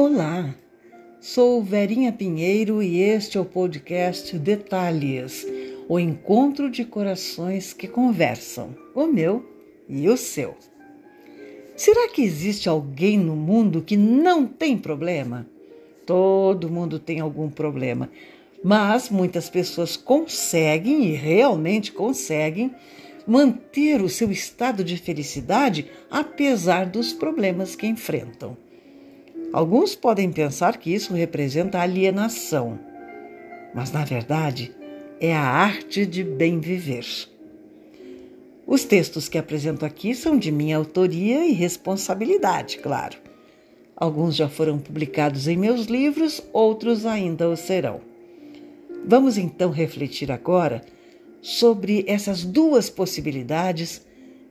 Olá, sou Verinha Pinheiro e este é o podcast Detalhes, o encontro de corações que conversam, o meu e o seu. Será que existe alguém no mundo que não tem problema? Todo mundo tem algum problema, mas muitas pessoas conseguem e realmente conseguem manter o seu estado de felicidade apesar dos problemas que enfrentam. Alguns podem pensar que isso representa alienação, mas na verdade é a arte de bem viver. Os textos que apresento aqui são de minha autoria e responsabilidade, claro. Alguns já foram publicados em meus livros, outros ainda o serão. Vamos então refletir agora sobre essas duas possibilidades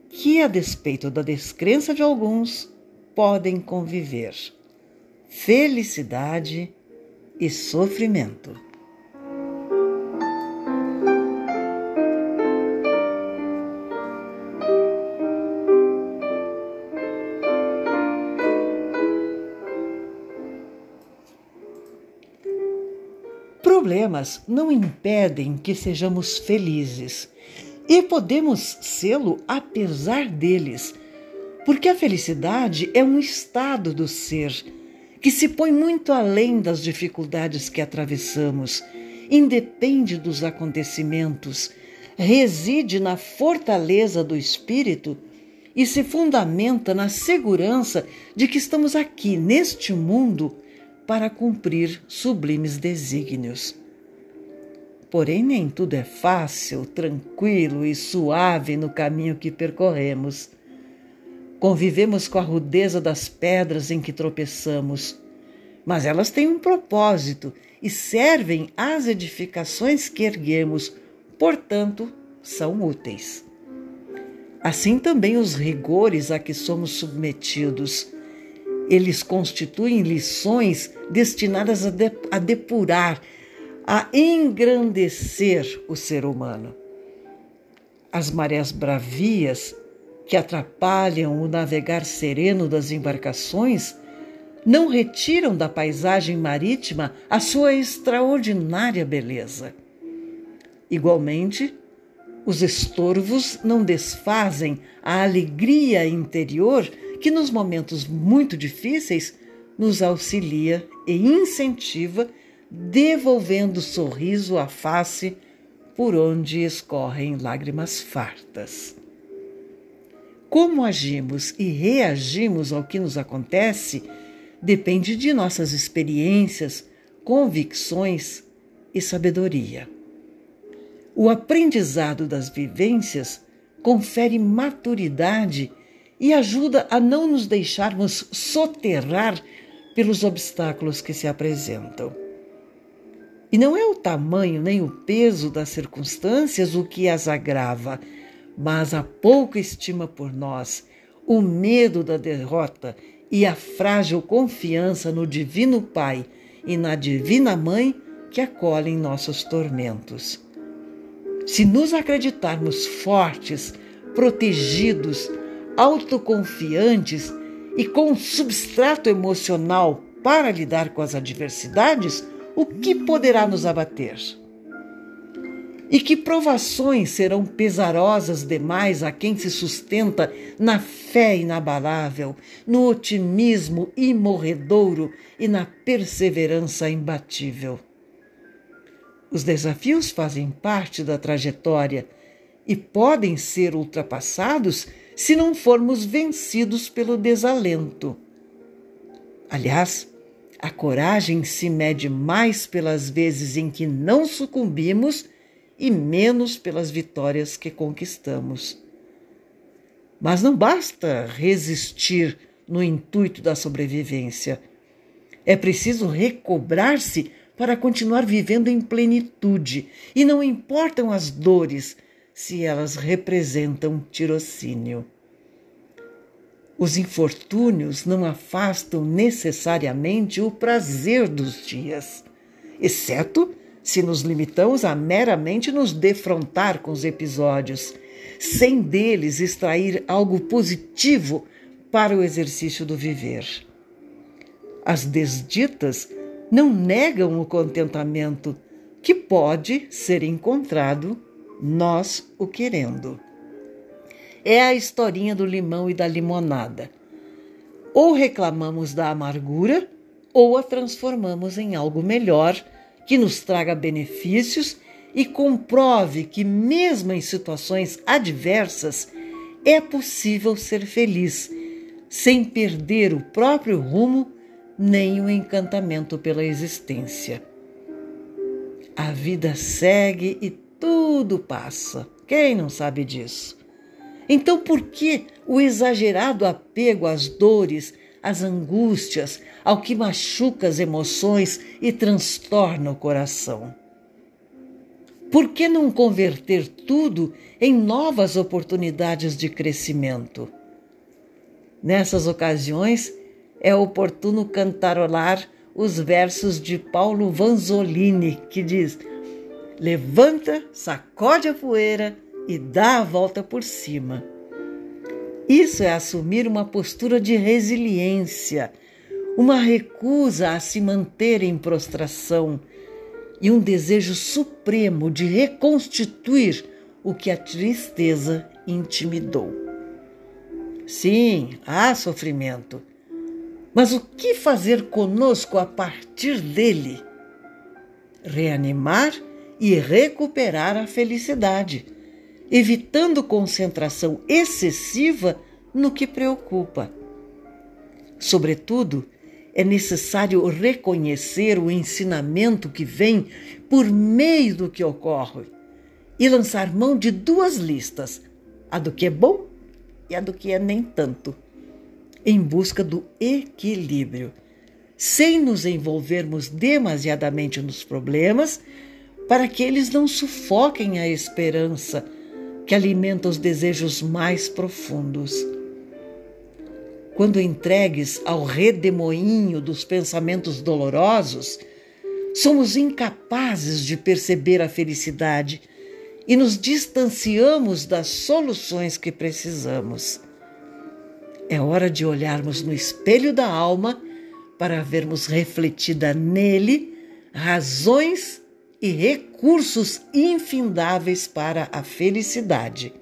que, a despeito da descrença de alguns, podem conviver felicidade e sofrimento. Problemas não impedem que sejamos felizes e podemos sê-lo apesar deles, porque a felicidade é um estado do ser que se põe muito além das dificuldades que atravessamos, independe dos acontecimentos, reside na fortaleza do espírito e se fundamenta na segurança de que estamos aqui neste mundo para cumprir sublimes desígnios. Porém, nem tudo é fácil, tranquilo e suave no caminho que percorremos. Convivemos com a rudeza das pedras em que tropeçamos, mas elas têm um propósito e servem às edificações que erguemos, portanto, são úteis. Assim também os rigores a que somos submetidos. Eles constituem lições destinadas a, de, a depurar, a engrandecer o ser humano. As marés bravias que atrapalham o navegar sereno das embarcações não retiram da paisagem marítima a sua extraordinária beleza. Igualmente, os estorvos não desfazem a alegria interior que, nos momentos muito difíceis, nos auxilia e incentiva, devolvendo sorriso à face por onde escorrem lágrimas fartas. Como agimos e reagimos ao que nos acontece depende de nossas experiências, convicções e sabedoria. O aprendizado das vivências confere maturidade e ajuda a não nos deixarmos soterrar pelos obstáculos que se apresentam. E não é o tamanho nem o peso das circunstâncias o que as agrava, mas a pouca estima por nós, o medo da derrota e a frágil confiança no Divino Pai e na Divina Mãe que acolhem nossos tormentos. Se nos acreditarmos fortes, protegidos, autoconfiantes e com um substrato emocional para lidar com as adversidades, o que poderá nos abater? E que provações serão pesarosas demais a quem se sustenta na fé inabalável, no otimismo imorredouro e na perseverança imbatível. Os desafios fazem parte da trajetória e podem ser ultrapassados se não formos vencidos pelo desalento. Aliás, a coragem se mede mais pelas vezes em que não sucumbimos e menos pelas vitórias que conquistamos. Mas não basta resistir no intuito da sobrevivência. É preciso recobrar-se para continuar vivendo em plenitude, e não importam as dores se elas representam tirocínio. Os infortúnios não afastam necessariamente o prazer dos dias, exceto se nos limitamos a meramente nos defrontar com os episódios, sem deles extrair algo positivo para o exercício do viver. As desditas não negam o contentamento que pode ser encontrado nós o querendo. É a historinha do limão e da limonada. Ou reclamamos da amargura, ou a transformamos em algo melhor que nos traga benefícios e comprove que, mesmo em situações adversas, é possível ser feliz, sem perder o próprio rumo nem o encantamento pela existência. A vida segue e tudo passa. Quem não sabe disso? Então, por que o exagerado apego às dores, às angústias, ao que machuca as emoções e transtorna o coração? Por que não converter tudo em novas oportunidades de crescimento? Nessas ocasiões, é oportuno cantarolar os versos de Paulo Vanzolini, que diz: Levanta, sacode a poeira e dá a volta por cima. Isso é assumir uma postura de resiliência, uma recusa a se manter em prostração e um desejo supremo de reconstituir o que a tristeza intimidou. Sim, há sofrimento, mas o que fazer conosco a partir dele? Reanimar e recuperar a felicidade, evitando concentração excessiva no que preocupa. Sobretudo, é necessário reconhecer o ensinamento que vem por meio do que ocorre e lançar mão de duas listas: a do que é bom e a do que é nem tanto em busca do equilíbrio, sem nos envolvermos demasiadamente nos problemas, para que eles não sufoquem a esperança que alimenta os desejos mais profundos. Quando entregues ao redemoinho dos pensamentos dolorosos, somos incapazes de perceber a felicidade e nos distanciamos das soluções que precisamos. É hora de olharmos no espelho da alma para vermos refletida nele razões e recursos infindáveis para a felicidade,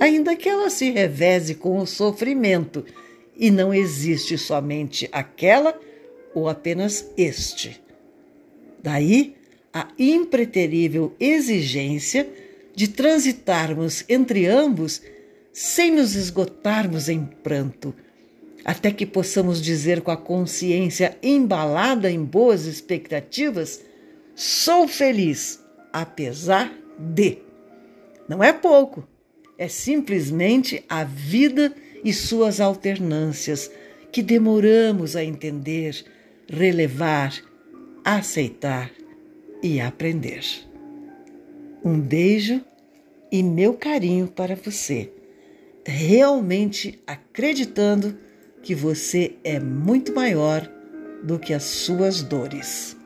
ainda que ela se reveze com o sofrimento e não existe somente aquela ou apenas este. Daí a impreterível exigência de transitarmos entre ambos sem nos esgotarmos em pranto, até que possamos dizer com a consciência embalada em boas expectativas: sou feliz, apesar de. Não é pouco, é simplesmente a vida e suas alternâncias que demoramos a entender, relevar, aceitar e aprender. Um beijo e meu carinho para você realmente acreditando que você é muito maior do que as suas dores.